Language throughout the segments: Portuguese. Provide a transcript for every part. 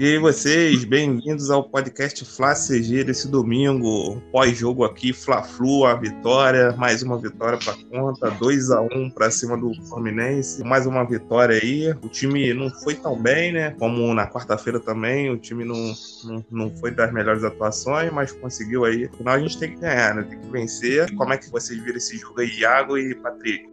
E aí vocês, bem-vindos ao podcast Fla CG desse domingo, pós-jogo aqui, Fla-Flu, a vitória, mais uma vitória para conta, 2 a 1 para cima do Fluminense, mais uma vitória aí. O time não foi tão bem, né? Como na quarta-feira também, o time não, não, não foi das melhores atuações, mas conseguiu aí. Afinal, a gente tem que ganhar, né? Tem que vencer. Como é que vocês viram esse jogo aí, Iago e Patrick?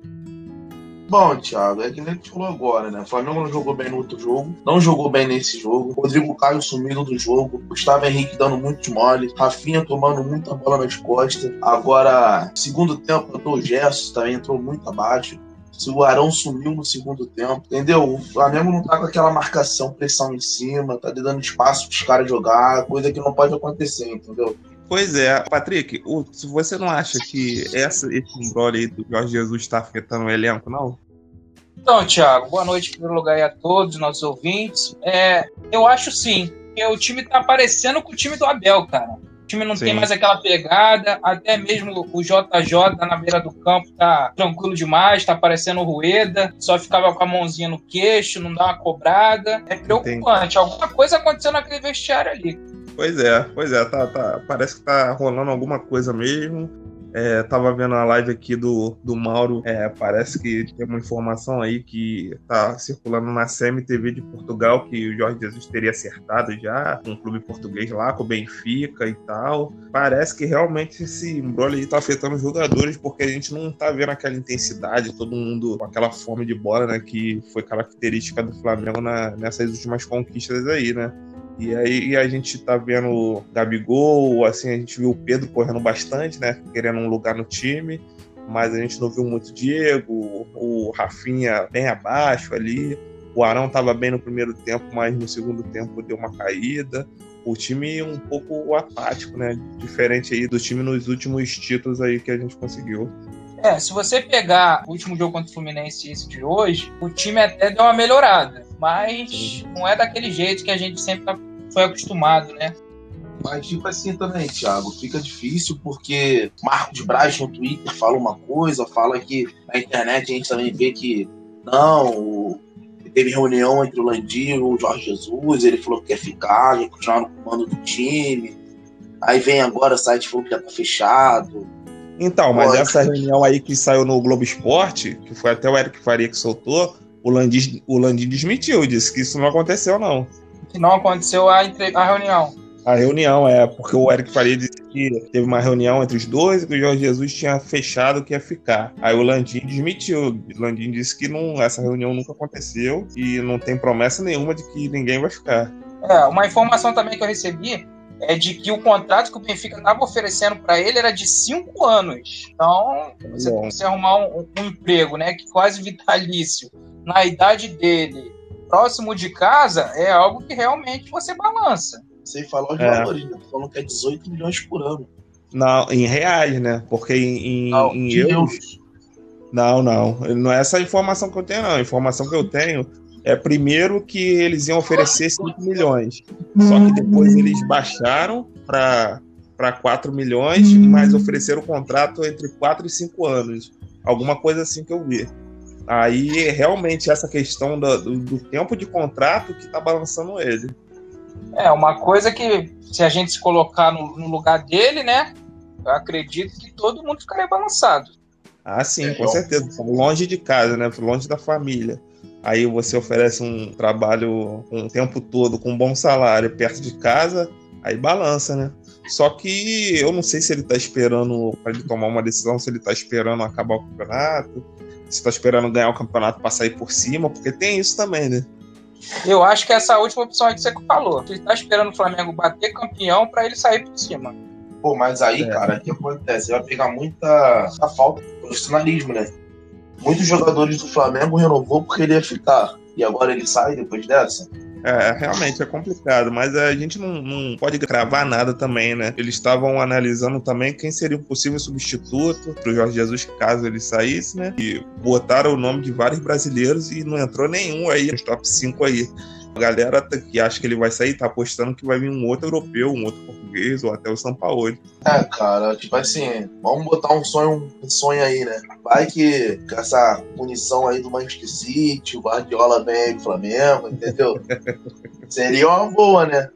Bom, Thiago, é que nem a gente falou agora, né? O Flamengo não jogou bem no outro jogo, não jogou bem nesse jogo. Rodrigo Caio sumindo do jogo, Gustavo Henrique dando muito mole, Rafinha tomando muita bola nas costas. Agora, segundo tempo, entrou o Gerson, também entrou muito abaixo. O Arão sumiu no segundo tempo, entendeu? O Flamengo não tá com aquela marcação, pressão em cima, tá dando espaço pros caras jogar, coisa que não pode acontecer, entendeu? Pois é, Patrick, o, você não acha que essa, esse embrolho aí do Jorge Jesus está afetando o elenco, não? Então, Thiago, boa noite em primeiro lugar a todos os nossos ouvintes. É, eu acho sim, que o time tá parecendo com o time do Abel, cara. O time não sim. tem mais aquela pegada, até mesmo o JJ na beira do campo tá tranquilo demais, tá parecendo o Rueda, só ficava com a mãozinha no queixo, não dá uma cobrada. É preocupante, Entendi. alguma coisa aconteceu naquele vestiário ali. Pois é, pois é, tá, tá, parece que tá rolando alguma coisa mesmo. É, tava vendo a live aqui do, do Mauro, é, parece que tem uma informação aí que tá circulando na CMTV de Portugal que o Jorge Jesus teria acertado já com um clube português lá, com o Benfica e tal. Parece que realmente esse embrolho aí tá afetando os jogadores, porque a gente não tá vendo aquela intensidade, todo mundo com aquela fome de bola, né, que foi característica do Flamengo na, nessas últimas conquistas aí, né? E aí a gente tá vendo o Gabigol, assim, a gente viu o Pedro correndo bastante, né? Querendo um lugar no time, mas a gente não viu muito o Diego, o Rafinha bem abaixo ali. O Arão tava bem no primeiro tempo, mas no segundo tempo deu uma caída. O time um pouco apático, né? Diferente aí do time nos últimos títulos aí que a gente conseguiu. É, se você pegar o último jogo contra o Fluminense e esse de hoje, o time até deu uma melhorada, mas não é daquele jeito que a gente sempre tá foi acostumado, né? Mas fica assim também, Thiago. Fica difícil porque Marcos Braz no Twitter fala uma coisa, fala que na internet a gente também vê que não, teve reunião entre o Landim e o Jorge Jesus, ele falou que quer ficar, quer continuar no comando do time. Aí vem agora o site falou que já tá fechado. Então, mas Pode. essa reunião aí que saiu no Globo Esporte, que foi até o Eric Faria que soltou, o Landim, o Landim desmentiu, disse que isso não aconteceu, não que não aconteceu a, a reunião. A reunião, é, porque o Eric Faria disse que teve uma reunião entre os dois e que o Jorge Jesus tinha fechado que ia ficar. Aí o Landim desmentiu. O Landim disse que não, essa reunião nunca aconteceu e não tem promessa nenhuma de que ninguém vai ficar. É, uma informação também que eu recebi é de que o contrato que o Benfica estava oferecendo para ele era de cinco anos. Então, você, você arrumar um, um, emprego, né, que quase vitalício, na idade dele, próximo de casa é algo que realmente você balança. Você falou de é. valores, né? Falando que é 18 milhões por ano. Não, em reais, né? Porque em, não, em euros. euros. Não, não. Não é essa a informação que eu tenho, não. A informação que eu tenho é primeiro que eles iam oferecer 5 milhões. Só que depois eles baixaram para para 4 milhões, mas ofereceram o contrato entre 4 e 5 anos. Alguma coisa assim que eu vi. Aí realmente essa questão do, do, do tempo de contrato que tá balançando ele. É, uma coisa que se a gente se colocar no, no lugar dele, né? Eu acredito que todo mundo ficaria balançado. Ah, sim, com certeza. Longe de casa, né? Longe da família. Aí você oferece um trabalho um tempo todo com um bom salário perto de casa, aí balança, né? Só que eu não sei se ele tá esperando para ele tomar uma decisão, se ele tá esperando acabar o campeonato, você tá esperando ganhar o campeonato para sair por cima, porque tem isso também, né? Eu acho que essa última opção aí que você falou. Você tá esperando o Flamengo bater campeão para ele sair por cima. Pô, mas aí, é. cara, o que acontece? Vai pegar muita falta de profissionalismo, né? Muitos jogadores do Flamengo renovou porque ele ia ficar. E agora ele sai depois dessa? É, realmente é complicado, mas a gente não, não pode gravar nada também, né? Eles estavam analisando também quem seria o possível substituto para o Jorge Jesus caso ele saísse, né? E botaram o nome de vários brasileiros e não entrou nenhum aí nos top 5 aí. A galera que acha que ele vai sair tá apostando que vai vir um outro europeu, um outro português ou até o São Paulo. É, cara, tipo assim, vamos botar um sonho, um sonho aí, né? Vai que com essa punição aí do Manchester City, o Guardiola vem aí pro Flamengo, entendeu? Seria uma boa, né?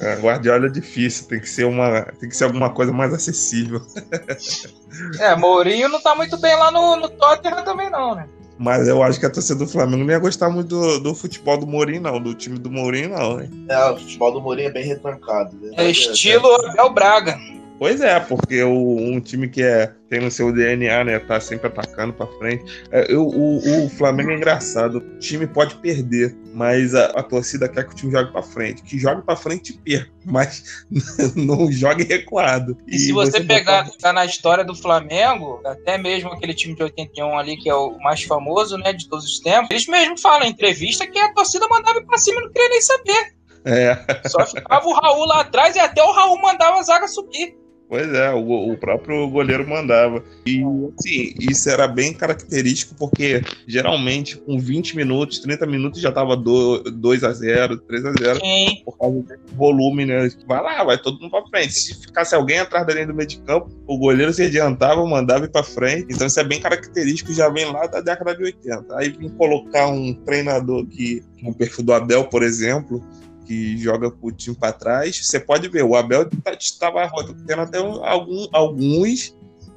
É, Guardiola é difícil, tem que ser uma, tem que ser alguma coisa mais acessível. É, Mourinho não tá muito bem lá no, no Tottenham também não, né? Mas eu acho que a torcida do Flamengo não ia gostar muito do, do futebol do Mourinho, não. Do time do Mourinho, não, hein? É, o futebol do Mourinho é bem retrancado. Né? É estilo Abel Braga. Pois é, porque o, um time que é, tem no seu DNA, né, tá sempre atacando para frente. É, eu, o, o, Flamengo é engraçado. O time pode perder, mas a, a torcida quer que o time jogue para frente. Que jogue para frente e perca, mas não jogue recuado. E, e se você, você pegar botar... tá na história do Flamengo, até mesmo aquele time de 81 ali, que é o mais famoso, né, de todos os tempos, eles mesmo falam em entrevista que a torcida mandava ir pra cima e não queria nem saber. É. Só ficava o Raul lá atrás e até o Raul mandava a zaga subir. Pois é, o, o, próprio goleiro mandava. E, assim, isso era bem característico, porque geralmente com 20 minutos, 30 minutos já tava 2 a 0 3 a 0 Sim. por causa do volume, né? Vai lá, vai todo mundo pra frente. Se ficasse alguém atrás da linha do meio de campo, o goleiro se adiantava, mandava ir pra frente. Então isso é bem característico, já vem lá da década de 80. Aí vim colocar um treinador que, no perfil do Abel, por exemplo, que joga com o time para trás, você pode ver, o Abel estava tá, tendo até algum, alguns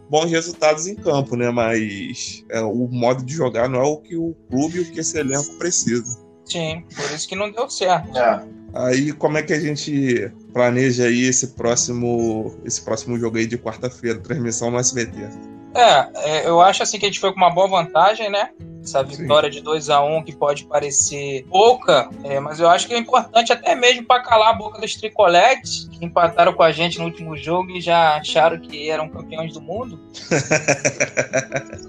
bons resultados em campo, né? Mas é, o modo de jogar não é o que o clube, o que esse elenco precisa. Sim, por isso que não deu certo. É. Aí como é que a gente planeja aí esse próximo, esse próximo jogo aí de quarta-feira, transmissão no SBT? É, é, eu acho assim que a gente foi com uma boa vantagem, né? Essa vitória Sim. de 2 a 1 um, que pode parecer pouca, é, mas eu acho que é importante até mesmo para calar a boca dos tricoletes, que empataram com a gente no último jogo e já acharam que eram campeões do mundo.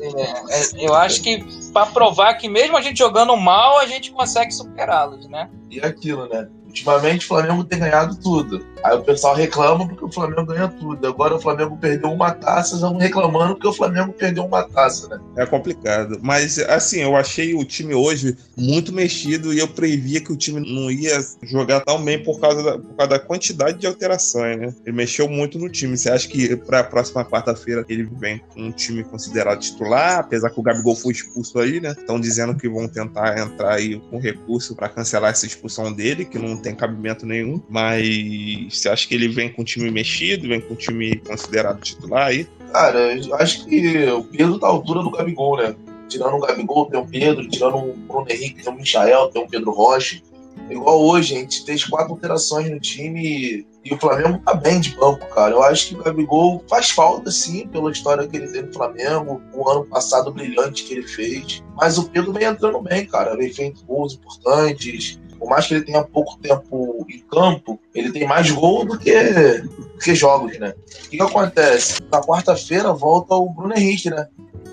é, é eu acho que para provar que mesmo a gente jogando mal, a gente consegue superá-los, né? E aquilo, né? Ultimamente o Flamengo tem ganhado tudo. Aí o pessoal reclama porque o Flamengo ganha tudo. Agora o Flamengo perdeu uma taça, já vão reclamando porque o Flamengo perdeu uma taça, né? É complicado. Mas, assim, eu achei o time hoje muito mexido e eu previa que o time não ia jogar tão bem por causa da, por causa da quantidade de alterações, né? Ele mexeu muito no time. Você acha que para a próxima quarta-feira ele vem com um time considerado titular, apesar que o Gabigol foi expulso aí, né? Estão dizendo que vão tentar entrar aí com recurso para cancelar essa expulsão dele, que não tem cabimento nenhum. Mas você acha que ele vem com o time mexido, vem com o time considerado titular aí? Cara, eu acho que o Pedro tá à altura do Gabigol, né? Tirando o Gabigol, tem o Pedro, tirando o Bruno Henrique, tem o Michael, tem o Pedro Rocha. Igual hoje, a gente fez quatro alterações no time e o Flamengo tá bem de banco, cara. Eu acho que o Gabigol faz falta, sim, pela história que ele tem no Flamengo, o ano passado brilhante que ele fez. Mas o Pedro vem entrando bem, cara. Vem feito gols importantes, por mais que ele tenha pouco tempo em campo, ele tem mais gol do que, do que jogos, né? O que, que acontece? Na quarta-feira volta o Bruno Henrique, né?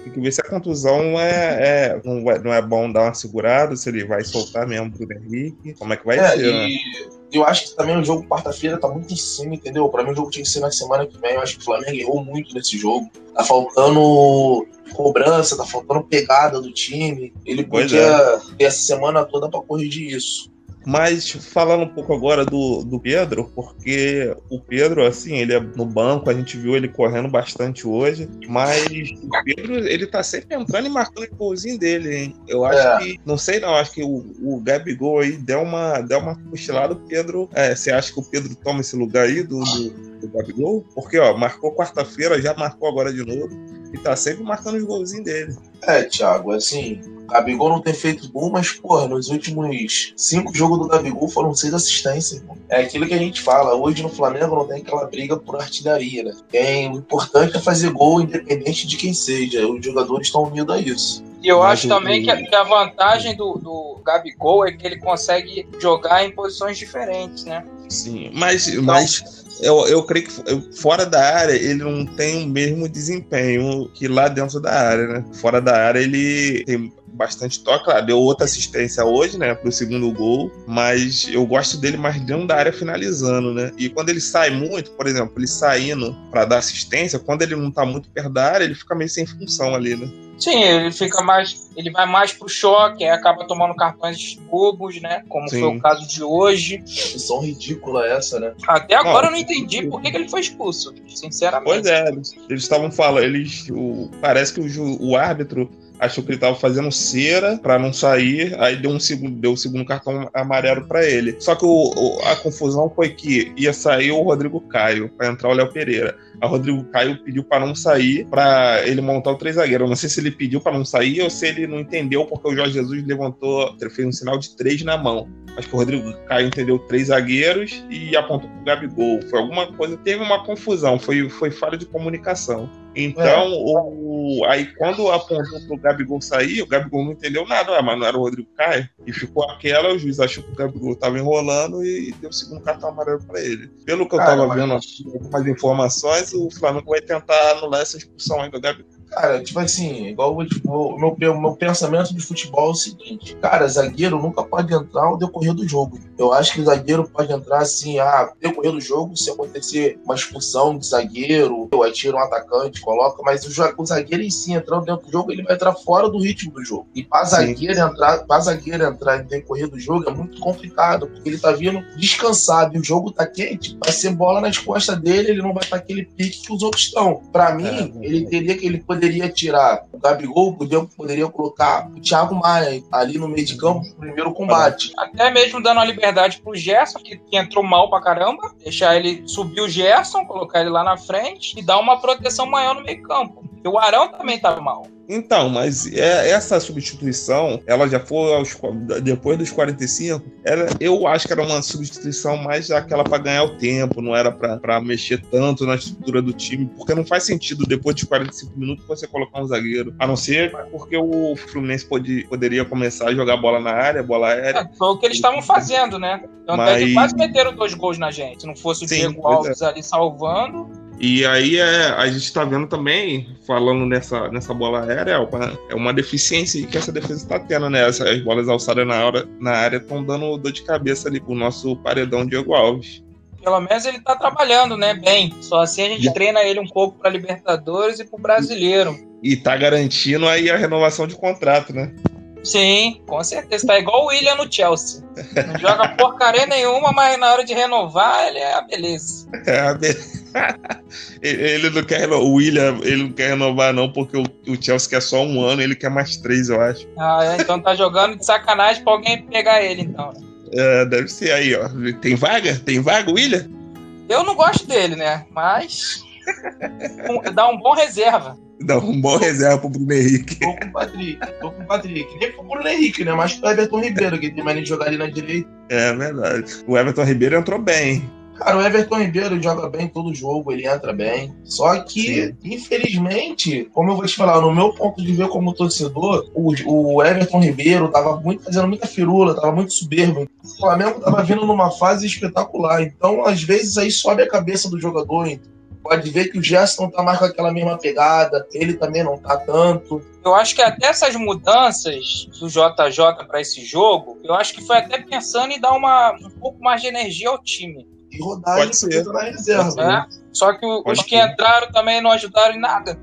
Tem que ver se a contusão é, é, não, é, não é bom dar uma segurada, se ele vai soltar mesmo o Bruno Henrique, como é que vai é, ser, né? e... né? Eu acho que também o jogo quarta-feira tá muito em cima, entendeu? Pra mim o jogo tinha que ser na semana que vem. Eu acho que o Flamengo errou muito nesse jogo. Tá faltando cobrança, tá faltando pegada do time. Ele pois podia é. ter essa semana toda para corrigir isso. Mas falando um pouco agora do, do Pedro, porque o Pedro, assim, ele é no banco, a gente viu ele correndo bastante hoje, mas o Pedro, ele tá sempre entrando e marcando o golzinho dele, hein? Eu acho é. que, não sei não, acho que o, o Gabigol aí deu uma, deu uma cochilada, o Pedro, é, você acha que o Pedro toma esse lugar aí do, do, do Gabigol? Porque, ó, marcou quarta-feira, já marcou agora de novo, e tá sempre marcando os golzinhos dele. É, Thiago, assim, Gabigol não tem feito gol, mas, porra, nos últimos cinco jogos do Gabigol foram seis assistências. Irmão. É aquilo que a gente fala. Hoje no Flamengo não tem aquela briga por artilharia, né? Tem, o importante é fazer gol independente de quem seja. Os jogadores estão unidos a isso. E eu acho também que a, que a vantagem do, do Gabigol é que ele consegue jogar em posições diferentes, né? Sim, mas, então, mas eu, eu creio que fora da área ele não tem o mesmo desempenho que lá dentro da área, né? Fora da área ele tem bastante toque, claro, deu outra assistência hoje, né, pro segundo gol, mas eu gosto dele mais dentro da área finalizando, né? E quando ele sai muito, por exemplo, ele saindo para dar assistência, quando ele não tá muito perto da área, ele fica meio sem função ali, né? Sim, ele fica mais. Ele vai mais pro choque, aí acaba tomando cartões bobos, né? Como Sim. foi o caso de hoje. São ridícula essa, né? Até agora não. eu não entendi por que, que, ele foi expulso, sinceramente. Pois é, eles estavam falando, eles. O, parece que o, o árbitro achou que ele estava fazendo cera para não sair, aí deu um segundo, deu o segundo cartão amarelo para ele. Só que o, o, a confusão foi que ia sair o Rodrigo Caio para entrar o Léo Pereira. A Rodrigo Caio pediu para não sair, para ele montar o três zagueiro. Eu não sei se ele pediu para não sair ou se ele não entendeu porque o Jorge Jesus levantou, fez um sinal de três na mão. Acho que o Rodrigo Caio entendeu três zagueiros e apontou pro Gabigol. Foi alguma coisa, teve uma confusão, foi, foi falha de comunicação. Então, o, aí quando apontou pro Gabigol sair, o Gabigol não entendeu nada, ah, mas não era o Rodrigo Caio. E ficou aquela, o juiz achou que o Gabigol tava enrolando e deu o segundo cartão amarelo para ele. Pelo que eu Cara, tava vendo algumas informações, o Flamengo vai tentar anular essa expulsão aí do Gabigol. Cara, tipo assim, igual tipo, o meu, meu pensamento de futebol é o seguinte: cara, zagueiro nunca pode entrar ao decorrer do jogo. Eu acho que o zagueiro pode entrar assim, ah, decorrer do jogo, se acontecer uma expulsão de zagueiro, ou aí tira um atacante, coloca, mas o, o zagueiro em si entrando dentro do jogo, ele vai entrar fora do ritmo do jogo. E pra zagueiro entrar, pra zagueiro entrar no decorrer do jogo é muito complicado, porque ele tá vindo descansado e o jogo tá quente, vai ser bola nas costas dele, ele não vai estar aquele pique que os outros estão. Pra mim, é, ele teria que ele poderia tirar o Gabigol, poderia, poderia colocar o Thiago Maia ali no meio de campo no primeiro combate. Até mesmo dando a liberdade pro Gerson, que, que entrou mal pra caramba, deixar ele subir o Gerson, colocar ele lá na frente e dar uma proteção maior no meio campo. Porque o Arão também tá mal. Então, mas é, essa substituição, ela já foi aos, depois dos 45, ela, eu acho que era uma substituição mais aquela para ganhar o tempo, não era para mexer tanto na estrutura do time, porque não faz sentido depois de 45 minutos você colocar um zagueiro, a não ser porque o Fluminense pode, poderia começar a jogar bola na área, bola aérea. É, foi o que eles estavam fazendo, né? Então mas... é que quase meteram dois gols na gente, se não fosse o Sim, Diego é. Alves é. ali salvando e aí é, a gente está vendo também, falando nessa, nessa bola aérea, é uma, é uma deficiência que essa defesa está tendo, né? As, as bolas alçadas na, hora, na área estão dando dor de cabeça ali pro nosso paredão Diego Alves. Pelo menos ele está trabalhando, né? Bem. Só assim a gente treina ele um pouco para Libertadores e para o brasileiro. E está garantindo aí a renovação de contrato, né? Sim, com certeza. Tá igual o William no Chelsea. Não joga porcaria nenhuma, mas na hora de renovar, ele é a beleza. É a beleza. ele não quer renovar. O William, ele não quer renovar, não, porque o, o, Chelsea quer só um ano, ele quer mais três, eu acho. Ah, é, então tá jogando de sacanagem pra alguém pegar ele, então. É, deve ser aí, ó. Tem vaga? Tem vaga, William? Eu não gosto dele, né? Mas. Dá um bom reserva. Dá um bom reserva pro Bruno Henrique. Tô com o Patrick, tô com o Patrick. Nem pro Bruno Henrique, né? Mas pro Everton Ribeiro, que tem mais de jogar ali na direita. É verdade. O Everton Ribeiro entrou bem. Cara, o Everton Ribeiro joga bem todo jogo, ele entra bem. Só que, Sim. infelizmente, como eu vou te falar, no meu ponto de ver como torcedor, o, o Everton Ribeiro tava muito, fazendo muita firula, tava muito soberbo. O Flamengo tava vindo numa fase espetacular. Então, às vezes, aí sobe a cabeça do jogador. Pode ver que o Gerson não tá mais com aquela mesma pegada, ele também não tá tanto. Eu acho que até essas mudanças do JJ para esse jogo, eu acho que foi até pensando em dar uma, um pouco mais de energia ao time e rodagem Pode na reserva. É. Né? Só que os que entraram também não ajudaram em nada.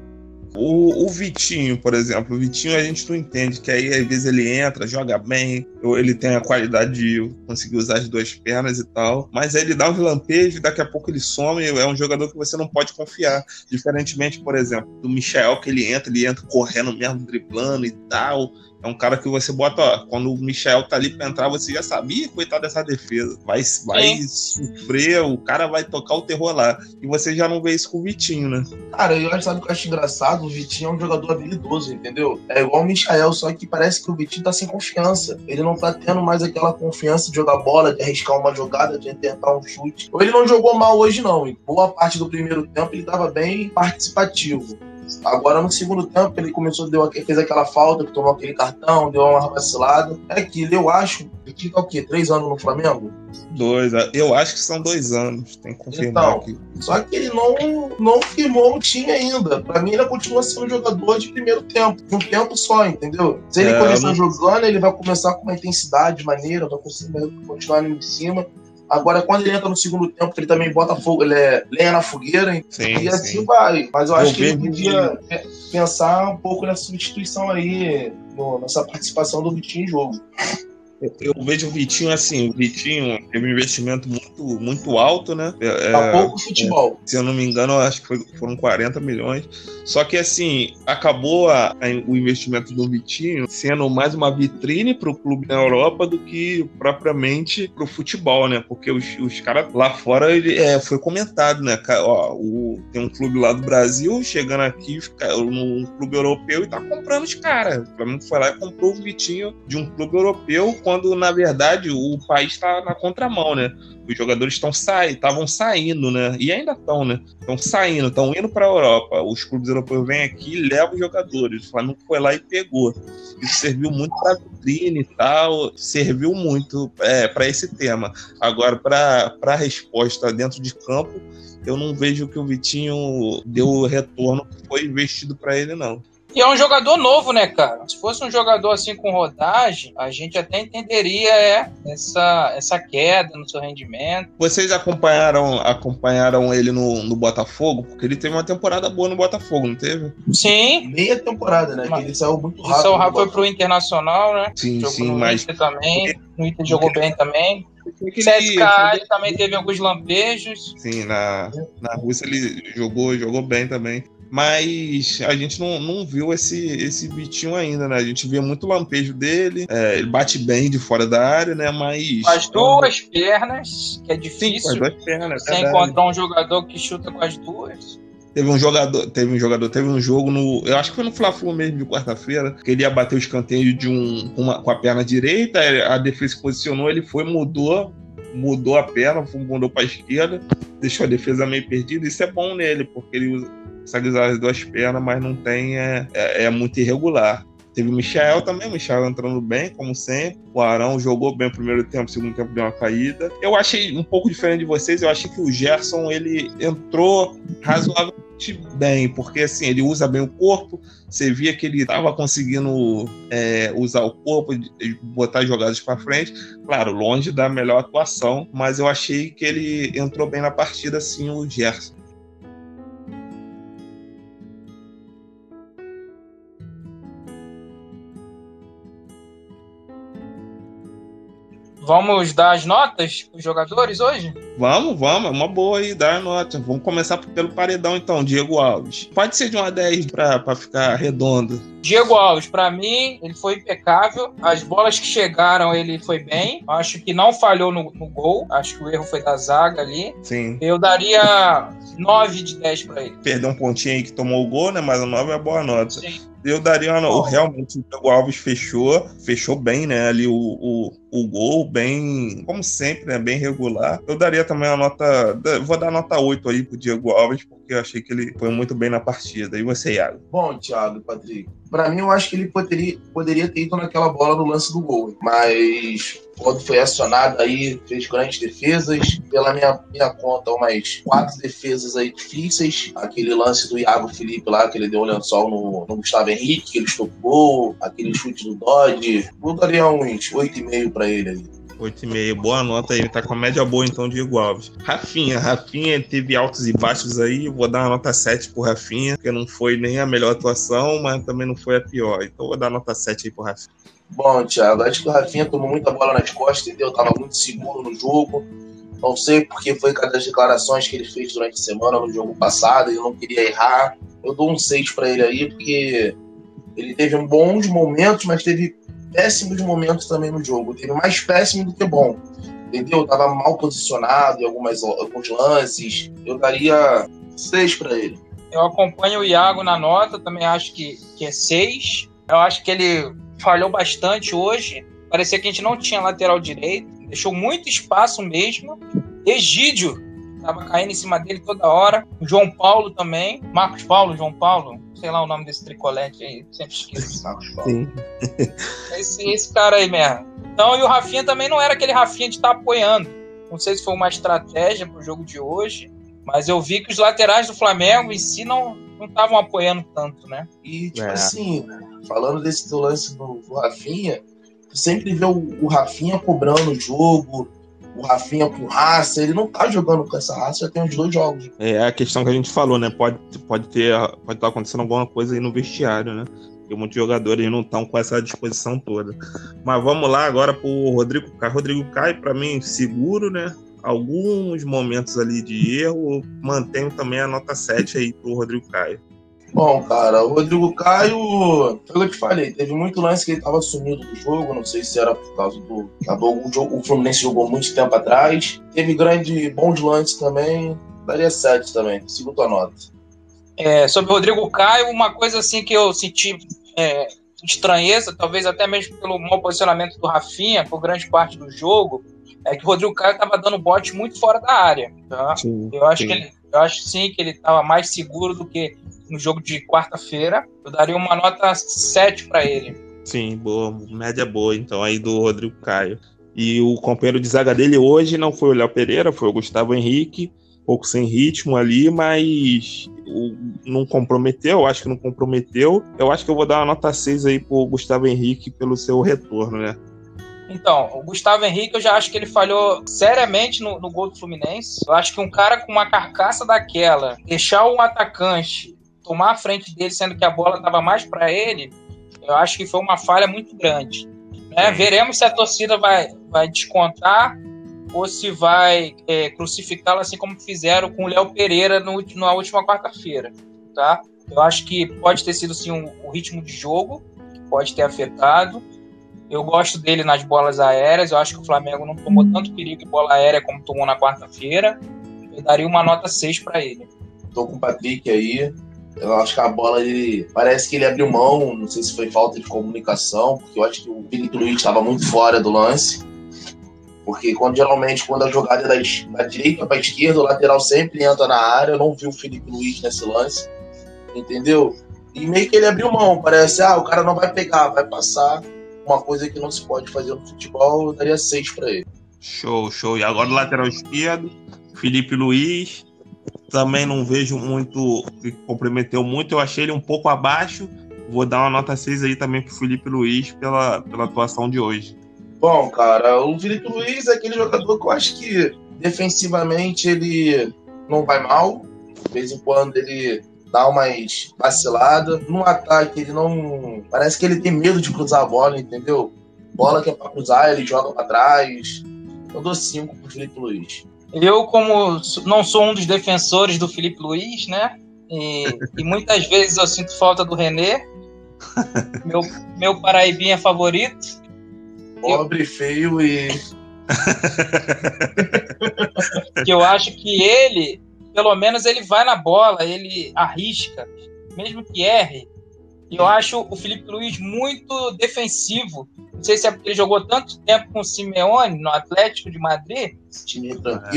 O, o, Vitinho, por exemplo, o Vitinho a gente não entende, que aí às vezes ele entra, joga bem, ele tem a qualidade de conseguir usar as duas pernas e tal, mas aí ele dá um lampejo e daqui a pouco ele some, é um jogador que você não pode confiar. Diferentemente, por exemplo, do Michel, que ele entra, ele entra correndo mesmo, driblando e tal, é um cara que você bota, ó, quando o Michel tá ali pra entrar, você já sabia, coitado dessa defesa. Vai, vai sofrer, o cara vai tocar o terror lá. E você já não vê isso com o Vitinho, né? Cara, eu acho, sabe que eu acho engraçado? O Vitinho é um jogador habilidoso, entendeu? É igual o Michel, só que parece que o Vitinho tá sem confiança. Ele não tá tendo mais aquela confiança de jogar bola, de arriscar uma jogada, de tentar um chute. Ou ele não jogou mal hoje, não. Em boa parte do primeiro tempo ele tava bem participativo. Agora no segundo tempo ele começou, deu, fez aquela falta, que tomou aquele cartão, deu uma vacilada. É aquilo, eu acho. Que tá o quê? Três anos no Flamengo? Dois, é, eu acho que são dois anos, tem que confirmar então, aqui. Só que ele não, não firmou o time ainda. Pra mim, ele continua sendo jogador de primeiro tempo, de um tempo só, entendeu? Se ele é, começar não... jogando, ele vai começar com uma intensidade maneira, vai conseguir continuar em cima. Agora, quando ele entra no segundo tempo, ele também bota fogo, ele é lenha na fogueira, sim, e assim sim. vai. Mas eu, Eu acho que ele podia pensar um pouco nessa substituição aí, no- nessa participação do Vitinho em jogo. Eu vejo o Vitinho assim, o Vitinho teve um investimento muito, muito alto, né? É, Tá pouco futebol. se eu não me engano, acho que foi- foram 40 milhões. Só que assim, acabou a- a- o investimento do Vitinho sendo mais uma vitrine para o clube na Europa do que propriamente para o futebol, né? Porque os, os caras lá fora ele, é, foi comentado, né? Ó, o- tem um clube lá do Brasil chegando aqui num clube europeu e tá comprando os caras. O Flamengo foi lá e comprou o Vitinho de um clube europeu, quando na verdade o país está na contramão, né? Os jogadores estão sai, estavam saindo, né? E ainda estão, né? Estão saindo, estão indo para a Europa. Os clubes europeus vêm aqui e levam os jogadores. O Flamengo foi lá e pegou. Isso serviu muito para vitrine e tal, serviu muito para esse tema. Agora, para a resposta dentro de campo, eu não vejo que o Vitinho deu o retorno que foi investido para ele, não. E é um jogador novo, né, cara? Se fosse um jogador assim com rodagem, a gente até entenderia é, essa, essa queda no seu rendimento. Vocês acompanharam, acompanharam ele no, no Botafogo? Porque ele teve uma temporada boa no Botafogo, não teve? Sim, Meia temporada, né? Mas- ele saiu muito rápido. São do Rafa foi pro Internacional, né? Sim, Jogou sim, no mas Inter também. No Inter jogou bem também. Ele- CSKA ele também teve alguns lampejos. Sim, na, na Rússia ele jogou, jogou bem também. Mas a gente não, não viu esse, esse Vitinho ainda, né? A gente vê muito lampejo dele. é, ele bate bem de fora da área, né? Mas. Com as duas pernas, que é Sim, com as difícil. duas pernas, é Você encontrar um jogador que chuta com as duas. Teve um jogador, teve um jogador, teve um jogo no. Eu acho que foi no Fla-Flu mesmo de quarta-feira, que ele ia bater o escanteio de um, com uma- com a perna direita, a defesa se posicionou, ele foi, mudou, mudou a perna, mudou para a esquerda, deixou a defesa meio perdida. Isso é bom nele, porque ele usa, consegue as duas pernas, mas não tem, é, é, é muito irregular. Teve o Michel também, o Michel entrando bem, como sempre. O Arão jogou bem o primeiro tempo, o segundo tempo deu uma caída. Eu achei um pouco diferente de vocês, eu achei que o Gerson ele entrou razoavelmente bem, porque assim, ele usa bem o corpo, você via que ele estava conseguindo é, usar o corpo, botar jogadas para frente. Claro, longe da melhor atuação, mas eu achei que ele entrou bem na partida, assim, o Gerson. Vamos dar as notas para os jogadores hoje? Vamos, vamos, é uma boa aí, dar a nota. Vamos começar pelo paredão, então, Diego Alves. Pode ser de uma 10 para ficar redondo. Diego Alves, para mim, ele foi impecável. As bolas que chegaram, ele foi bem. Acho que não falhou no, no gol. Acho que o erro foi da zaga ali. Sim. Eu daria 9 de 10 para ele. Perdeu um pontinho aí que tomou o gol, né? Mas a 9 é boa nota. Sim. Eu daria uma, o realmente o Diego Alves fechou, fechou bem, né? Ali o, o, o gol, bem, como sempre, né? Bem regular. Eu daria também uma nota. Vou dar nota 8 aí pro Diego Alves, porque eu achei que ele foi muito bem na partida. E você, Iago? Bom, Thiago Patrick. Pra mim, eu acho que ele poderia, poderia ter ido naquela bola no lance do gol. Mas quando foi acionado aí, fez grandes defesas. Pela minha, minha conta, umas quatro defesas aí difíceis. Aquele lance do Iago Felipe lá, que ele deu o lençol no, no Gustavo Henrique, que ele estopou. Aquele chute do Dodge. Eu daria uns 8,5 pra ele aí. 8,5. Boa nota aí. Ele tá com a média boa, então, Diego Alves. Rafinha. Rafinha teve altos e baixos aí. Vou dar uma nota 7 pro Rafinha, porque não foi nem a melhor atuação, mas também não foi a pior. Então, vou dar nota 7 aí pro Rafinha. Bom, Thiago, acho que o Rafinha tomou muita bola nas costas, entendeu? Tava muito seguro no jogo. Não sei porque foi cada das declarações que ele fez durante a semana no jogo passado, ele não queria errar. Eu dou um 6 para ele aí, porque ele teve bons momentos, mas teve péssimos momentos também no jogo. Teve mais péssimo do que bom. Entendeu? Tava mal posicionado em algumas, alguns lances. Eu daria 6 para ele. Eu acompanho o Iago na nota, também acho que, que é 6. Eu acho que ele falhou bastante hoje. Parecia que a gente não tinha lateral direito. Deixou muito espaço mesmo. Egídio tava caindo em cima dele toda hora. O João Paulo também. Marcos Paulo, João Paulo. Sei lá o nome desse tricolete aí. Sempre esqueço. Marcos Paulo. Sim. Esse, esse cara aí mesmo. Então, e o Rafinha também não era aquele Rafinha de estar apoiando. Não sei se foi uma estratégia pro jogo de hoje. Mas eu vi que os laterais do Flamengo em si não estavam apoiando tanto, né? E, tipo É. assim, falando desse lance do, do Rafinha, tu sempre vê o, o Rafinha cobrando o jogo, o Rafinha com raça, ele não tá jogando com essa raça já tem uns dois jogos. É a questão que a gente falou, né? Pode, pode ter, pode estar tá acontecendo alguma coisa aí no vestiário, né? Porque muitos jogadores não estão com essa disposição toda. Mas vamos lá agora pro Rodrigo Caio. Rodrigo Caio, para mim, seguro, né? Alguns momentos ali de erro, mantenho também a nota 7 aí pro Rodrigo Caio. Bom, cara, o Rodrigo Caio, foi o que eu te falei, teve muito lance que ele estava sumido do jogo, não sei se era por causa do. Acabou o, jogo, o Fluminense jogou muito tempo atrás. Teve grande bons lances também, daria 7 também, segundo a nota. É, sobre o Rodrigo Caio, uma coisa assim que eu senti é, estranheza, talvez até mesmo pelo mau posicionamento do Rafinha por grande parte do jogo, é que o Rodrigo Caio estava dando bote muito fora da área. Tá? Sim, eu acho sim. que ele, eu acho sim que ele estava mais seguro do que no jogo de quarta-feira. Eu daria uma nota 7 para ele. Sim, boa, média boa, então, aí do Rodrigo Caio. E o companheiro de zaga dele hoje não foi o Léo Pereira, foi o Gustavo Henrique, pouco sem ritmo ali, mas não comprometeu, eu acho que não comprometeu. Eu acho que eu vou dar uma nota 6 aí pro Gustavo Henrique pelo seu retorno, né? Então, o Gustavo Henrique, eu já acho que ele falhou seriamente no, no gol do Fluminense. Eu acho que um cara com uma carcaça daquela, deixar um atacante tomar a frente dele, sendo que a bola estava mais para ele, eu acho que foi uma falha muito grande. Né? Veremos se a torcida vai, vai descontar ou se vai é, crucificá-lo assim como fizeram com o Léo Pereira no, na última quarta-feira. Tá? Eu acho que pode ter sido sim o um ritmo de jogo, que pode ter afetado. Eu gosto dele nas bolas aéreas. Eu acho que o Flamengo não tomou tanto perigo em bola aérea como tomou na quarta-feira. Eu daria uma nota 6 para ele. Tô com o Patrick aí. Eu acho que a bola, ele parece que ele abriu mão, não sei se foi falta de comunicação, porque eu acho que o Felipe Luiz estava muito fora do lance. Porque quando geralmente quando a jogada é da, da direita para esquerda, o lateral sempre entra na área. Eu não vi o Felipe Luiz nesse lance, entendeu? E meio que ele abriu mão, parece, ah, o cara não vai pegar, vai passar. Uma coisa que não se pode fazer no futebol, eu daria seis para ele. Show, show. E agora o lateral esquerdo, Felipe Luiz, também não vejo muito que comprometeu muito. Eu achei ele um pouco abaixo. Vou dar uma nota 6 aí também pro Felipe Luiz pela, pela atuação de hoje. Bom, cara, o Felipe Luiz é aquele jogador que eu acho que defensivamente ele não vai mal. De vez em quando ele dá umas vaciladas. No ataque ele não. Parece que ele tem medo de cruzar a bola, entendeu? Bola que é pra cruzar, ele joga para trás. Eu dou 5 pro Felipe Luiz. Eu, como não sou um dos defensores do Felipe Luiz, né? E, e muitas vezes eu sinto falta do René, meu, meu paraibinha favorito. Pobre, eu... feio e. que eu acho que ele, pelo menos, ele vai na bola, ele arrisca, mesmo que erre. Eu acho o Felipe Luiz muito defensivo. Não sei se é porque ele jogou tanto tempo com o Simeone no Atlético de Madrid que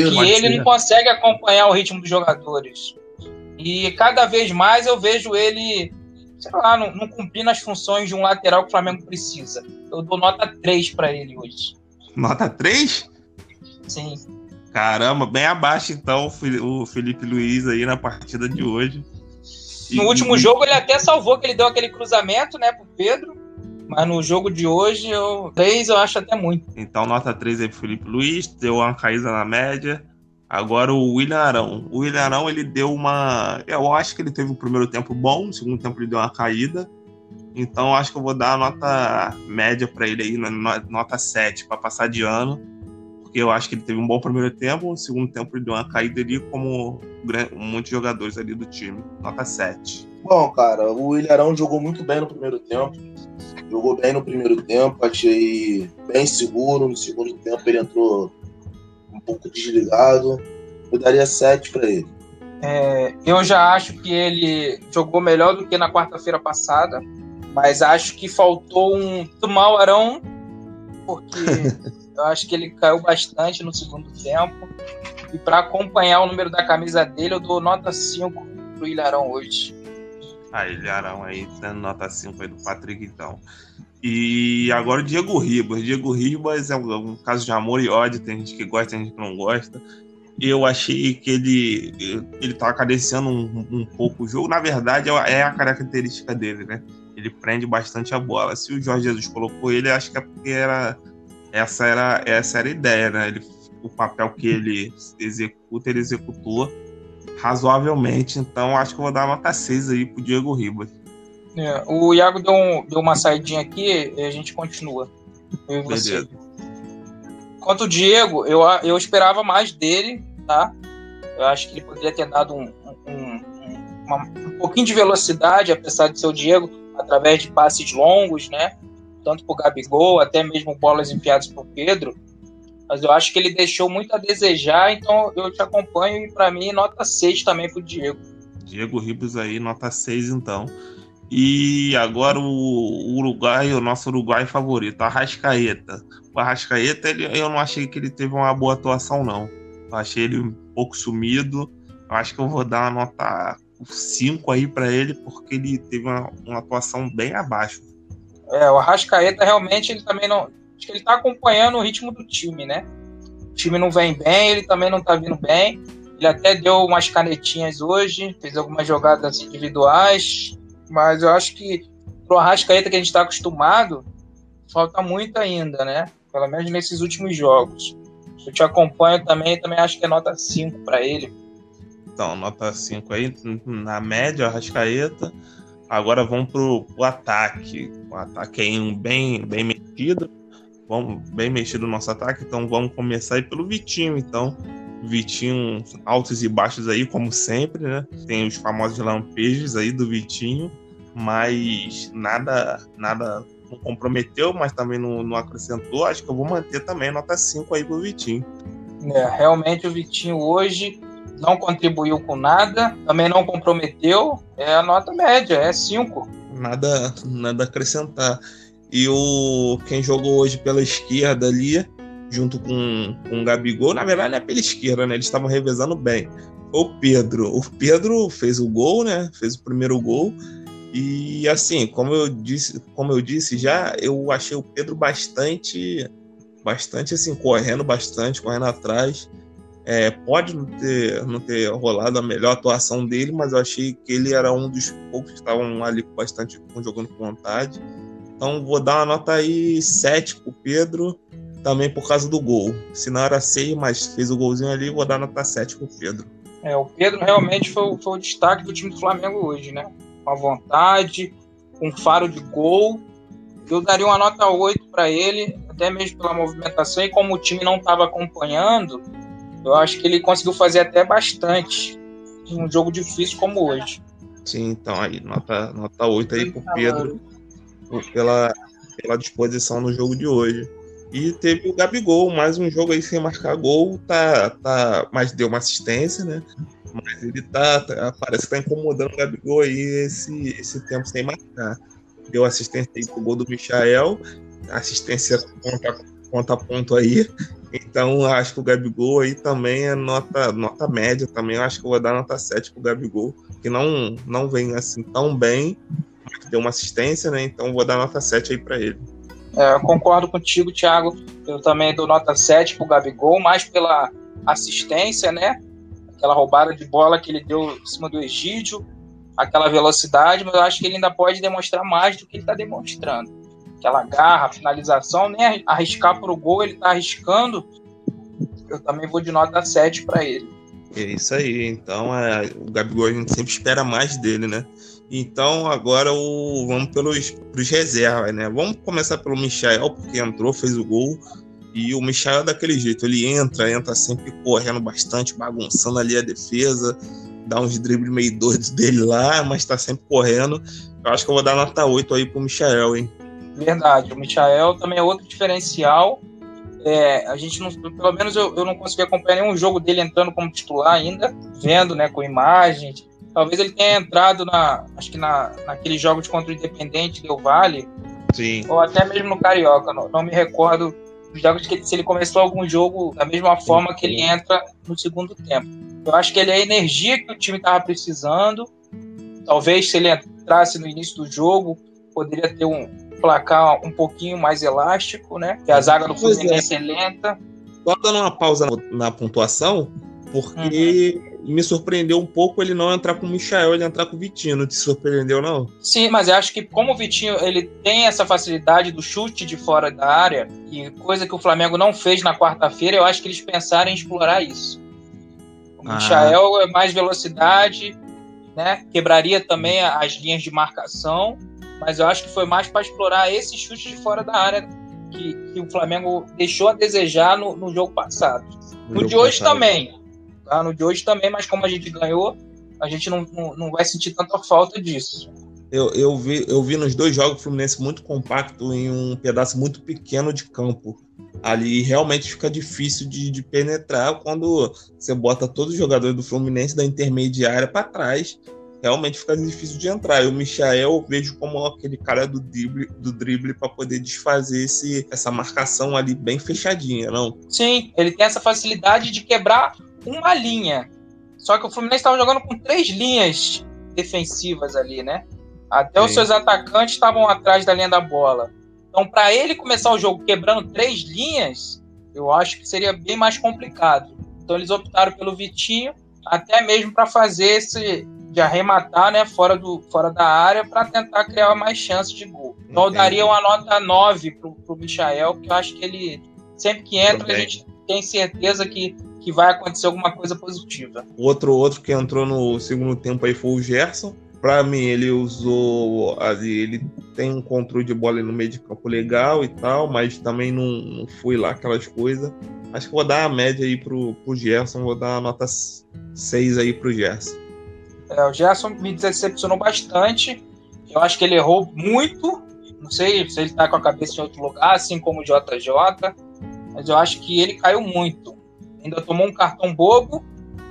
ele não consegue acompanhar o ritmo dos jogadores. E cada vez mais eu vejo ele, sei lá, não, não cumprindo as funções de um lateral que o Flamengo precisa. Eu dou nota 3 para ele hoje. Nota 3? Sim. Caramba, bem abaixo então o Felipe Luiz aí na partida de hoje. No e, último jogo ele até salvou, que ele deu aquele cruzamento, né, pro Pedro. Mas no jogo de hoje, eu... 3 eu acho até muito. Então, nota 3 aí pro Felipe Luiz, deu uma caída na média. Agora o William Arão. O William Arão, ele deu uma. Eu acho que ele teve o um primeiro tempo bom, no segundo tempo ele deu uma caída. Então, acho que eu vou dar a nota média para ele aí, nota 7, para passar de ano eu acho que ele teve um bom primeiro tempo, no segundo tempo ele deu uma caída ali como muitos jogadores ali do time. Nota 7. Bom, cara, o Ilharão jogou muito bem no primeiro tempo. Jogou bem no primeiro tempo, achei bem seguro. No segundo tempo ele entrou um pouco desligado. Eu daria 7 para ele. É, eu já acho que ele jogou melhor do que na quarta-feira passada, mas acho que faltou um Tumal Arão, porque Eu acho que ele caiu bastante no segundo tempo. E para acompanhar o número da camisa dele, eu dou nota 5 pro Ilharão hoje. Ah, Ilharão aí, dando nota 5 aí do Patrick, então. E agora o Diego Ribas. Diego Ribas é um, um, caso de amor e ódio, tem gente que gosta, tem gente que não gosta. Eu achei que ele ele tava cadenciando um, um pouco o jogo. Na verdade, é a característica dele, né? Ele prende bastante a bola. Se o Jorge Jesus colocou ele, acho que é porque era essa era, essa era a ideia, né? Ele, o papel que ele executa, ele executou razoavelmente. Então acho que eu vou dar nota 6 aí pro Diego Ribas. É, o Iago deu, um, deu uma saidinha aqui e a gente continua. Eu e você. Beleza. Quanto o Diego, eu, eu esperava mais dele, tá? Eu acho que ele poderia ter dado um, um, uma, um pouquinho de velocidade, apesar de ser o Diego, através de passes longos, né? Tanto para o Gabigol, até mesmo bolas enfiadas para o Pedro. Mas eu acho que ele deixou muito a desejar, então eu te acompanho e para mim nota 6 também para o Diego. Diego Ribos aí, nota 6 então. E agora o Uruguai, o nosso Uruguai favorito, Arrascaeta. O Arrascaeta, ele, eu não achei que ele teve uma boa atuação, não. Eu achei ele um pouco sumido. Eu acho que eu vou dar uma nota 5 aí para ele, porque ele teve uma, uma, atuação bem abaixo. É, o Arrascaeta realmente ele também não. Acho que ele tá acompanhando o ritmo do time, né? O time não vem bem, ele também não tá vindo bem. Ele até deu umas canetinhas hoje, fez algumas jogadas individuais, mas eu acho que pro Arrascaeta que a gente está acostumado, falta muito ainda, né? Pelo menos nesses últimos jogos. Eu te acompanho também, também acho que é nota 5 para ele. Então, nota 5 aí, na média, Arrascaeta. Agora vamos pro, pro ataque. O ataque é bem, bem mexido. Vamos, bem mexido o nosso ataque, então vamos começar aí pelo Vitinho, então. Vitinho altos e baixos aí, como sempre, né? Tem os famosos lampejos aí do Vitinho, mas nada nada comprometeu, mas também não, não acrescentou. Acho que eu vou manter também nota 5 aí pro Vitinho. É, realmente o Vitinho hoje não contribuiu com nada, também não comprometeu, é a nota média, é 5. Nada, nada a acrescentar. E o quem jogou hoje pela esquerda ali junto com, com o Gabigol. Na verdade, é pela esquerda, né? Eles estavam revezando bem. O Pedro. O Pedro fez o gol, né? Fez o primeiro gol. E assim, como eu disse, como eu disse já, eu achei o Pedro bastante, bastante assim, correndo bastante, correndo atrás. É, pode não ter, não ter rolado a melhor atuação dele, mas eu achei que ele era um dos poucos que estavam ali bastante jogando com vontade. Então vou dar uma nota aí 7 pro Pedro também por causa do gol. Se não era 6, mas fez o golzinho ali, vou dar nota 7 pro Pedro. É, o Pedro realmente foi, foi o destaque do time do Flamengo hoje, né? Com a vontade, com faro de gol. Eu daria uma nota 8 para ele, até mesmo pela movimentação, e como o time não estava acompanhando, eu acho que ele conseguiu fazer até bastante em um jogo difícil como hoje. Sim, então aí, nota, nota 8 aí pro Pedro, pela, pela disposição no jogo de hoje. E teve o Gabigol, mais um jogo aí sem marcar gol, tá, tá, mas deu uma assistência, né? Mas ele tá, tá parece que tá incomodando o Gabigol aí esse, esse tempo sem marcar. Deu assistência aí pro gol do Michael, assistência conta, conta ponto aí. Então acho que o Gabigol aí também é nota, nota média também. Acho que eu vou dar nota 7 pro Gabigol, que não, não vem assim tão bem, mas deu uma assistência, né? Então vou dar nota 7 aí para ele. É, concordo contigo, Thiago. Eu também dou nota 7 pro Gabigol, mais pela assistência, né? Aquela roubada de bola que ele deu em cima do Egídio, aquela velocidade, mas eu acho que ele ainda pode demonstrar mais do que ele está demonstrando. Aquela garra, finalização, nem arriscar para o gol, ele está arriscando. Eu também vou de nota 7 para ele. É isso aí. Então, é, o Gabigol a gente sempre espera mais dele, né? Então agora o, vamos pelos, pelos reservas, né? Vamos começar pelo Michael, porque entrou, fez o gol. E o Michael é daquele jeito, ele entra, entra sempre correndo bastante, bagunçando ali a defesa, dá uns dribles meio doidos dele lá, mas tá sempre correndo. Eu acho que eu vou dar nota 8 aí pro Michael, hein? Verdade, o Michael também é outro diferencial. É, a gente não, pelo menos eu, eu não consegui acompanhar nenhum jogo dele entrando como titular ainda, vendo, né, com imagens, Talvez ele tenha entrado na, acho que na, naquele jogo de contra o Independente Del Vale. Sim. Ou até mesmo no Carioca. Não, não me recordo dos jogos que se ele começou algum jogo da mesma forma que ele entra no segundo tempo. Eu acho que ele é a energia que o time estava precisando. Talvez se ele entrasse no início do jogo, poderia ter um placar um pouquinho mais elástico, né? Que a zaga do Fluminense é. é lenta. Só dando uma pausa na pontuação, porque uhum me surpreendeu um pouco ele não entrar com o Michael, ele entrar com o Vitinho. Não te surpreendeu, não? Sim, mas eu acho que como o Vitinho ele tem essa facilidade do chute de fora da área, e coisa que o Flamengo não fez na quarta-feira, eu acho que eles pensaram em explorar isso. O ah. Michael é mais velocidade, né? Quebraria também as linhas de marcação, mas eu acho que foi mais para explorar esse chute de fora da área que, que o Flamengo deixou a desejar no, no jogo passado. No, no de hoje passado. também. Tá? No de hoje também, mas como a gente ganhou, a gente não, não, não vai sentir tanta falta disso. Eu, eu, vi, eu vi nos dois jogos o Fluminense muito compacto em um pedaço muito pequeno de campo. Ali realmente fica difícil de, de penetrar quando você bota todos os jogadores do Fluminense da intermediária para trás realmente fica difícil de entrar. E o Michael eu vejo como aquele cara do drible, do drible para poder desfazer esse, essa marcação ali bem fechadinha, não? Sim, ele tem essa facilidade de quebrar uma linha. Só que o Fluminense estava jogando com três linhas defensivas ali, né? Até Sim. os seus atacantes estavam atrás da linha da bola. Então, para ele começar o jogo quebrando três linhas, eu acho que seria bem mais complicado. Então, eles optaram pelo Vitinho, até mesmo para fazer esse, de arrematar né, fora, do, fora da área para tentar criar mais chances de gol. Então eu daria uma nota 9 pro, pro Michael, que eu acho que ele, sempre que entra, Também. a gente tem certeza que, que vai acontecer alguma coisa positiva. O outro, outro que entrou no segundo tempo aí foi o Gerson. Para mim, ele usou. Ele tem um controle de bola no meio de campo legal e tal, mas também não, não foi lá aquelas coisas. Acho que vou dar a média aí pro, pro Gerson, vou dar a nota 6 aí pro Gerson. É, o Gerson me decepcionou bastante. Eu acho que ele errou muito. Não sei se ele está com a cabeça em outro lugar, assim como o JJ, mas eu acho que ele caiu muito. Ainda tomou um cartão bobo,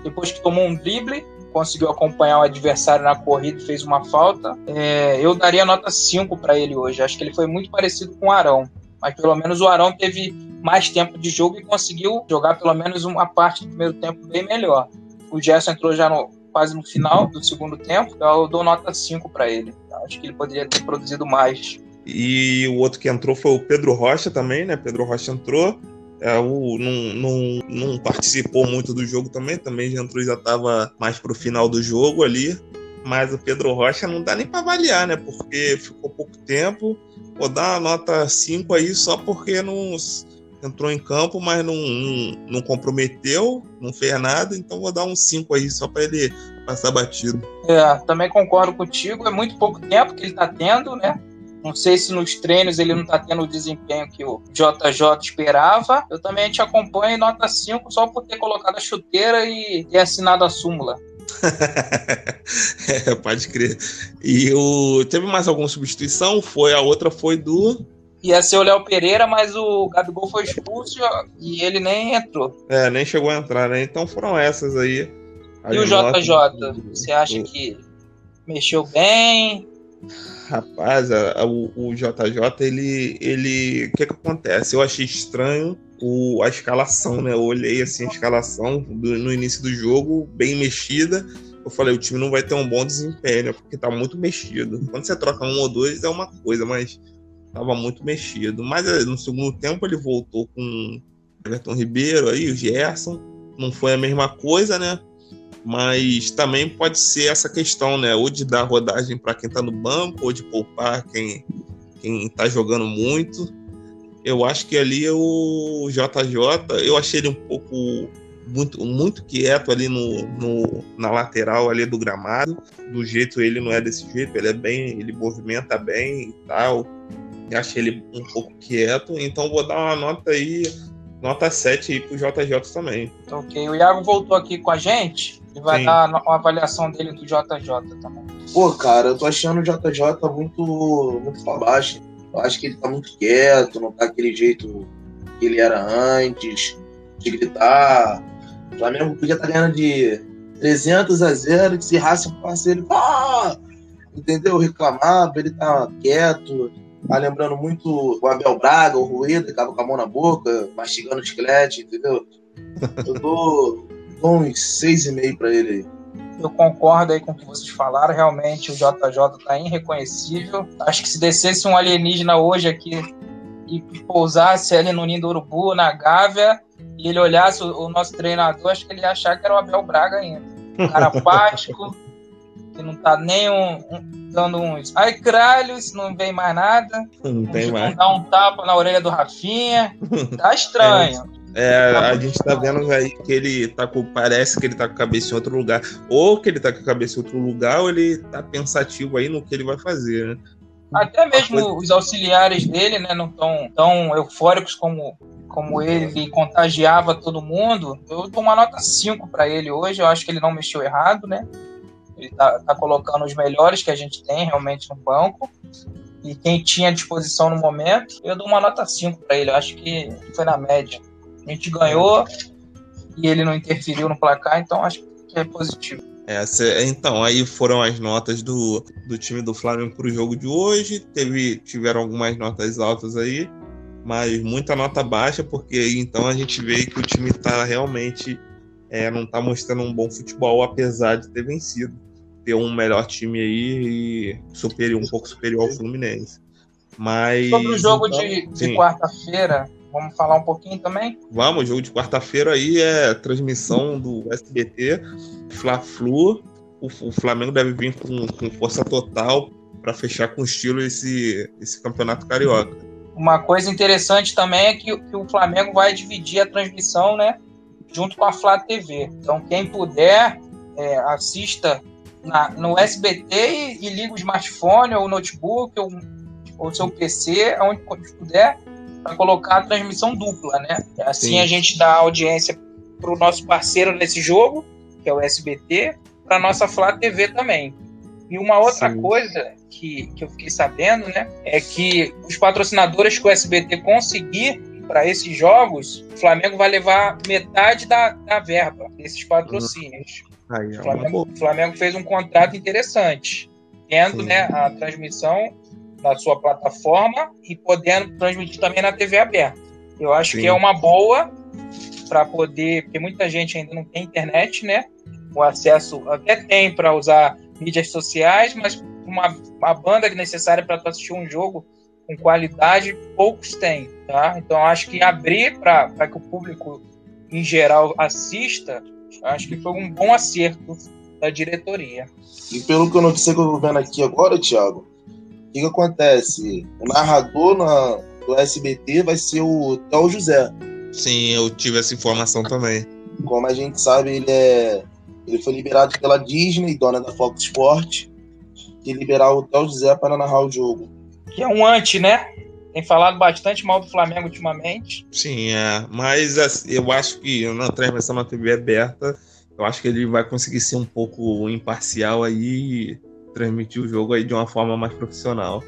depois que tomou um drible, conseguiu acompanhar o adversário na corrida e fez uma falta. É, eu daria nota 5 para ele hoje. Acho que ele foi muito parecido com o Arão. Mas pelo menos o Arão teve mais tempo de jogo e conseguiu jogar pelo menos uma parte do primeiro tempo bem melhor. O Gerson entrou já no quase no final do segundo tempo, eu dou nota 5 para ele. Acho que ele poderia ter produzido mais. E o outro que entrou foi o Pedro Rocha também, né? Pedro Rocha entrou. É, o, não, não, não participou muito do jogo também, também já entrou já estava mais pro final do jogo ali. Mas o Pedro Rocha não dá nem para avaliar, né? Porque ficou pouco tempo. Vou dar uma nota 5 aí só porque não entrou em campo, mas não, não, não, comprometeu, não fez nada, então vou dar um 5 aí só para ele passar batido. É, também concordo contigo, é muito pouco tempo que ele está tendo, né? Não sei se nos treinos ele não está tendo o desempenho que o JJ esperava. Eu também te acompanho em nota 5 só por ter colocado a chuteira e ter assinado a súmula. é, pode crer. E o... teve mais alguma substituição? Foi A outra foi do ia ser o Léo Pereira, mas o Gabigol foi expulso e ele nem entrou. É, nem chegou a entrar, né? Então foram essas aí. E o JJ, você acha que mexeu bem? Rapaz, o, o JJ, ele. ele O que, que acontece? Eu achei estranho o, a escalação, né? Eu olhei assim a escalação do, no início do jogo, bem mexida. Eu falei, o time não vai ter um bom desempenho, porque tá muito mexido. Quando você troca um ou dois é uma coisa, mas estava muito mexido. Mas eh, no segundo tempo ele voltou com Everton Ribeiro aí, o Gerson. Não foi a mesma coisa, né? Mas também pode ser essa questão, né? Ou de dar rodagem para quem está no banco, ou de poupar quem quem está jogando muito. Eu acho que ali o JJ, eu achei ele um pouco muito, muito quieto ali no, no, na lateral ali do gramado. Do jeito ele não é desse jeito, ele é bem, ele movimenta bem e tal achei ele um pouco quieto, então vou dar uma nota aí, nota 7 aí pro JJ também. Ok, o Iago voltou aqui com a gente e vai Sim. dar uma avaliação dele do JJ também. Pô, cara, eu tô achando o JJ muito, muito pra baixo. Eu acho que ele tá muito quieto, não tá aquele jeito que ele era antes, de gritar. O Flamengo podia estar tá ganhando de 300 a 0, que se raça um parceiro, ah! entendeu? Reclamava, ele tá quieto, Tá lembrando muito o Abel Braga, o Rueda, que tava com a mão na boca, mastigando o chiclete, entendeu? Eu dou, dou uns seis e meio pra ele aí. Eu concordo aí com o que vocês falaram. Realmente o JJ tá irreconhecível. Acho que se descesse um alienígena hoje aqui e pousasse ali no Ninho do Urubu, na Gávea, e ele olhasse o, o nosso treinador, acho que ele ia achar que era o Abel Braga ainda. Um cara apático, que não tá nem um, um, dando uns. Ai, cralhos, não vem mais nada. Não tem mais. Dá um tapa na orelha do Rafinha. Tá estranho. É, tá a gente tá vendo aí que ele tá com. Parece que ele tá com a cabeça em outro lugar. Ou que ele tá com a cabeça em outro lugar, ou ele tá pensativo aí no que ele vai fazer, né? Até mesmo os auxiliares dele, né, não tão, tão eufóricos como, como ele contagiava todo mundo. Eu dou uma nota 5 para ele hoje. Eu acho que ele não mexeu errado, né? Ele tá, tá colocando os melhores que a gente tem realmente no banco. E quem tinha à disposição no momento, eu dou uma nota 5 para ele. Eu acho que foi na média. A gente ganhou e ele não interferiu no placar, então acho que é positivo. É, então, aí foram as notas do, do time do Flamengo para o jogo de hoje. Teve, tiveram algumas notas altas aí, mas muita nota baixa, porque então a gente vê que o time está realmente é, não está mostrando um bom futebol, apesar de ter vencido. Ter um melhor time aí e superior, um pouco superior ao Fluminense. Mas. Sobre o jogo então, de, de quarta-feira, Vamos falar um pouquinho também? Vamos, jogo de quarta-feira aí é transmissão do SBT, Fla-Flu. O, o, Flamengo deve vir com, com força total para fechar com estilo esse, esse campeonato carioca. Uma coisa interessante também é que, que o Flamengo vai dividir a transmissão, né? Junto com a Flá TV. Então, quem puder, é, assista na, no SBT e, e liga o smartphone ou o notebook ou, o seu PC, onde puder, para colocar a transmissão dupla, né? Assim Sim. a gente dá audiência para o nosso parceiro nesse jogo, que é o SBT, para nossa Flá TV também. E uma outra Sim. coisa que, que eu fiquei sabendo, né, é que os patrocinadores que o SBT conseguir para esses jogos, o Flamengo vai levar metade da, da verba desses patrocínios. Uhum. Aí, é o, Flamengo, Flamengo fez um contrato interessante, tendo né, a transmissão na sua plataforma e podendo transmitir também na TV aberta. Eu acho Sim. que é uma boa para poder, porque muita gente ainda não tem internet, né? O acesso até tem para usar mídias sociais, mas uma, uma banda necessária para assistir um jogo com qualidade, poucos têm, tá? Então acho que abrir para que o público em geral assista, acho que foi um bom acerto da diretoria. E pelo que eu noticei que eu tô vendo aqui agora, Thiago, que, que acontece? O narrador na, do SBT vai ser o Théo José. Sim, eu tive essa informação também. Como a gente sabe, ele é. Ele foi liberado pela Disney, dona da Fox Sport, de liberar o Théo José para narrar o jogo. Que é um anti, né? Tem falado bastante mal do Flamengo ultimamente. Sim, é. Mas assim, eu acho que na transmissão na TV aberta, eu acho que ele vai conseguir ser um pouco imparcial aí transmitir o jogo aí de uma forma mais profissional.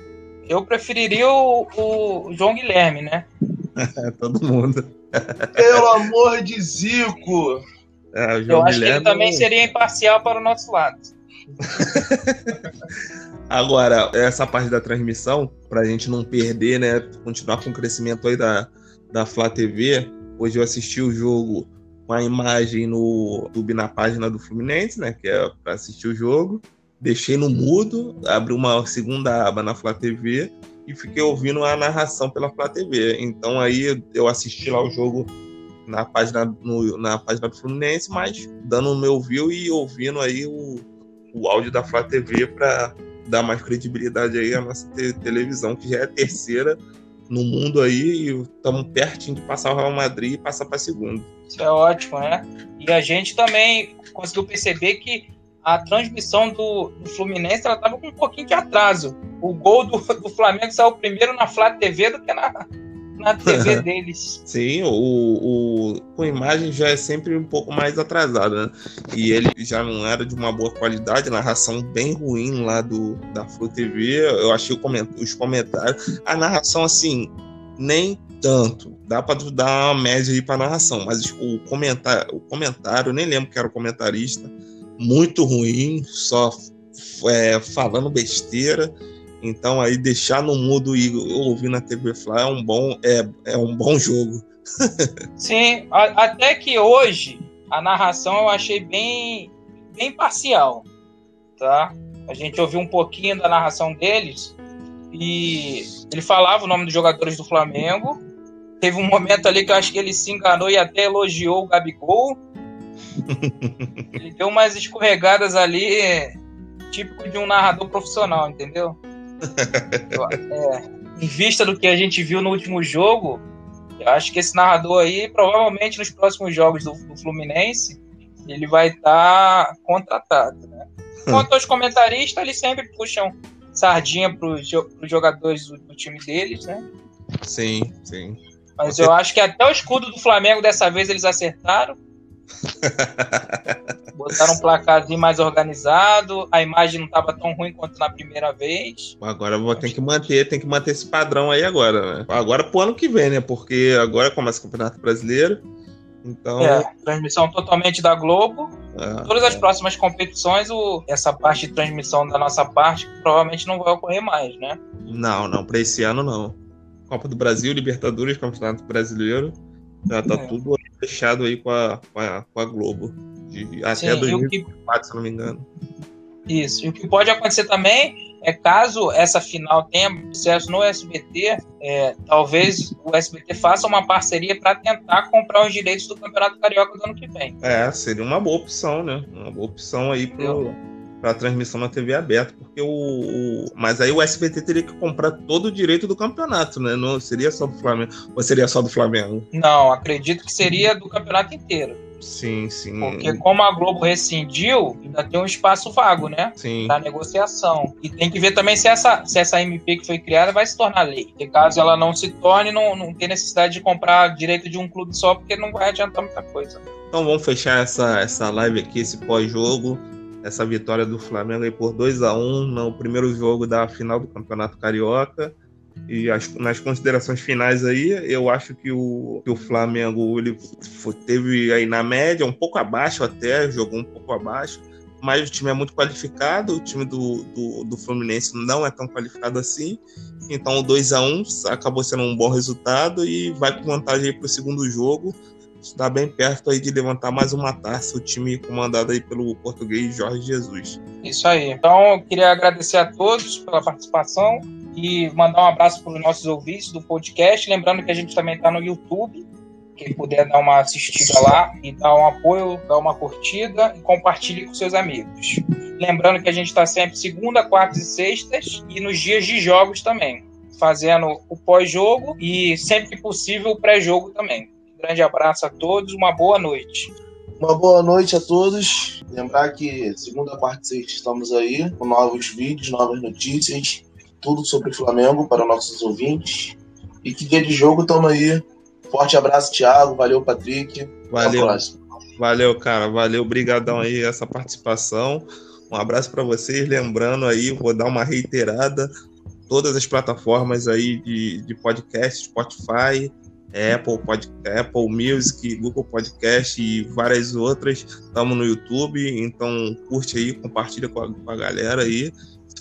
Eu preferiria o, o João Guilherme, né? Todo mundo. Pelo amor de Zico! É, Eu acho Guilherme... que ele também seria imparcial para o nosso lado. Agora, essa parte da transmissão, para a gente não perder, né? Continuar com o crescimento aí da, da Flá TV. Hoje eu assisti o jogo com a imagem no YouTube na página do Fluminense, né? Que é para assistir o jogo deixei no mudo, abri uma segunda aba na Flá TV e fiquei ouvindo a narração pela Flá TV. Então aí eu assisti lá o jogo na página, no, na página do Fluminense, mas dando o meu view e ouvindo aí o, o áudio da Flá TV para dar mais credibilidade aí à nossa te televisão, que já é a terceira no mundo aí e estamos pertinho de passar o Real Madrid e passar para segunda. Isso é ótimo, né? E a gente também conseguiu perceber que a transmissão do, do Fluminense estava com um pouquinho de atraso. O gol do, do Flamengo saiu primeiro na Flá TV do que na, na TV deles. Sim, o, o, com imagem já é sempre um pouco mais atrasada, né? E ele já não era de uma boa qualidade, narração bem ruim lá do da Flu TV. Eu achei coment, os comentários. A narração, assim, nem tanto. Dá para dar uma média aí para narração, mas o comentário, o comentário, eu nem lembro que era o comentarista muito ruim, só é, falando besteira. Então aí deixar no mudo e ouvir na TV Fly é um bom, é, é um bom jogo. Sim, a, até que hoje a narração eu achei bem, bem parcial, tá? A gente ouviu um pouquinho da narração deles e ele falava o nome dos jogadores do Flamengo. Teve um momento ali que eu acho que ele se enganou e até elogiou o Gabigol Ele deu umas escorregadas ali, típico de um narrador profissional, entendeu? É, em vista do que a gente viu no último jogo, eu acho que esse narrador aí, provavelmente nos próximos jogos do, do Fluminense, ele vai estar tá contratado, né? Quanto aos comentaristas, eles sempre puxam sardinha para os jogadores do, do, time deles, né? Sim, sim. Mas Você... eu acho que até o escudo do Flamengo dessa vez eles acertaram. Botaram um placarzinho mais organizado, a imagem não estava tão ruim quanto na primeira vez. Agora ter que manter, tem que manter esse padrão aí agora, né? Agora pro ano que vem, né? Porque agora começa o Campeonato Brasileiro. Então. É, transmissão totalmente da Globo. É, Todas as é. próximas competições, o, essa parte de transmissão da nossa parte provavelmente não vai ocorrer mais, né? Não, não, para esse ano não. Copa do Brasil, Libertadores, Campeonato Brasileiro, já tá é. tudo fechado aí com a, com a, com a Globo. De, até Sim, 2024, que... se não me engano. Isso. E o que pode acontecer também é caso essa final tenha sucesso no SBT, é, talvez o SBT faça uma parceria para tentar comprar os direitos do Campeonato Carioca do ano que vem. É, seria uma boa opção, né? Uma boa opção aí para a transmissão na TV aberta, porque o, o, mas aí o SBT teria que comprar todo o direito do campeonato, né? Não seria só do Flamengo, ou seria só do Flamengo? Não, acredito que seria do campeonato inteiro. Sim, sim. Porque como a Globo rescindiu, ainda tem um espaço vago, né? Sim. Da negociação. E tem que ver também se essa, se essa MP que foi criada vai se tornar lei. Porque caso ela não se torne, não, não tem necessidade de comprar direito de um clube só, porque não vai adiantar muita coisa. Então vamos fechar essa, essa live aqui, esse pós-jogo. Essa vitória do Flamengo aí por 2 a 1 no primeiro jogo da final do Campeonato Carioca. E as, nas considerações finais aí, eu acho que o, que o Flamengo ele foi, teve aí na média, um pouco abaixo até, jogou um pouco abaixo, mas o time é muito qualificado, o time do, do, do Fluminense não é tão qualificado assim. Então o 2 a 1 acabou sendo um bom resultado e vai com vantagem para o segundo jogo. Está bem perto aí de levantar mais uma taça, o time comandado aí pelo português Jorge Jesus. Isso aí. Então eu queria agradecer a todos pela participação e mandar um abraço para os nossos ouvintes do podcast. Lembrando que a gente também está no YouTube. Quem puder dar uma assistida lá e dar um apoio, dar uma curtida e compartilhe com seus amigos. Lembrando que a gente está sempre segunda, quartas e sextas e nos dias de jogos também, fazendo o pós-jogo e sempre que possível o pré-jogo também. Um grande abraço a todos, uma boa noite. Uma boa noite a todos. Lembrar que segunda, quarta e sexta estamos aí com novos vídeos, novas notícias tudo sobre o Flamengo para nossos ouvintes. E que dia de jogo estamos aí. Forte abraço, Thiago. Valeu, Patrick. Valeu. Valeu, cara. Valeu. Obrigadão aí essa participação. Um abraço para vocês. Lembrando aí, vou dar uma reiterada. Todas as plataformas aí de, de podcast, Spotify, Apple, Pod, Apple Music, Google Podcast e várias outras. Estamos no YouTube, então curte aí, compartilha com a, com a galera aí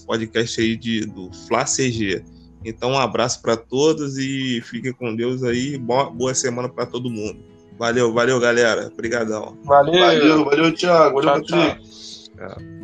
podcast aí de, do Fla CG. Então, um abraço para todos e fiquem com Deus aí. Boa, boa semana para todo mundo. Valeu, valeu, galera. Obrigadão. Valeu, valeu, valeu Thiago. Valeu, tchau, tchau.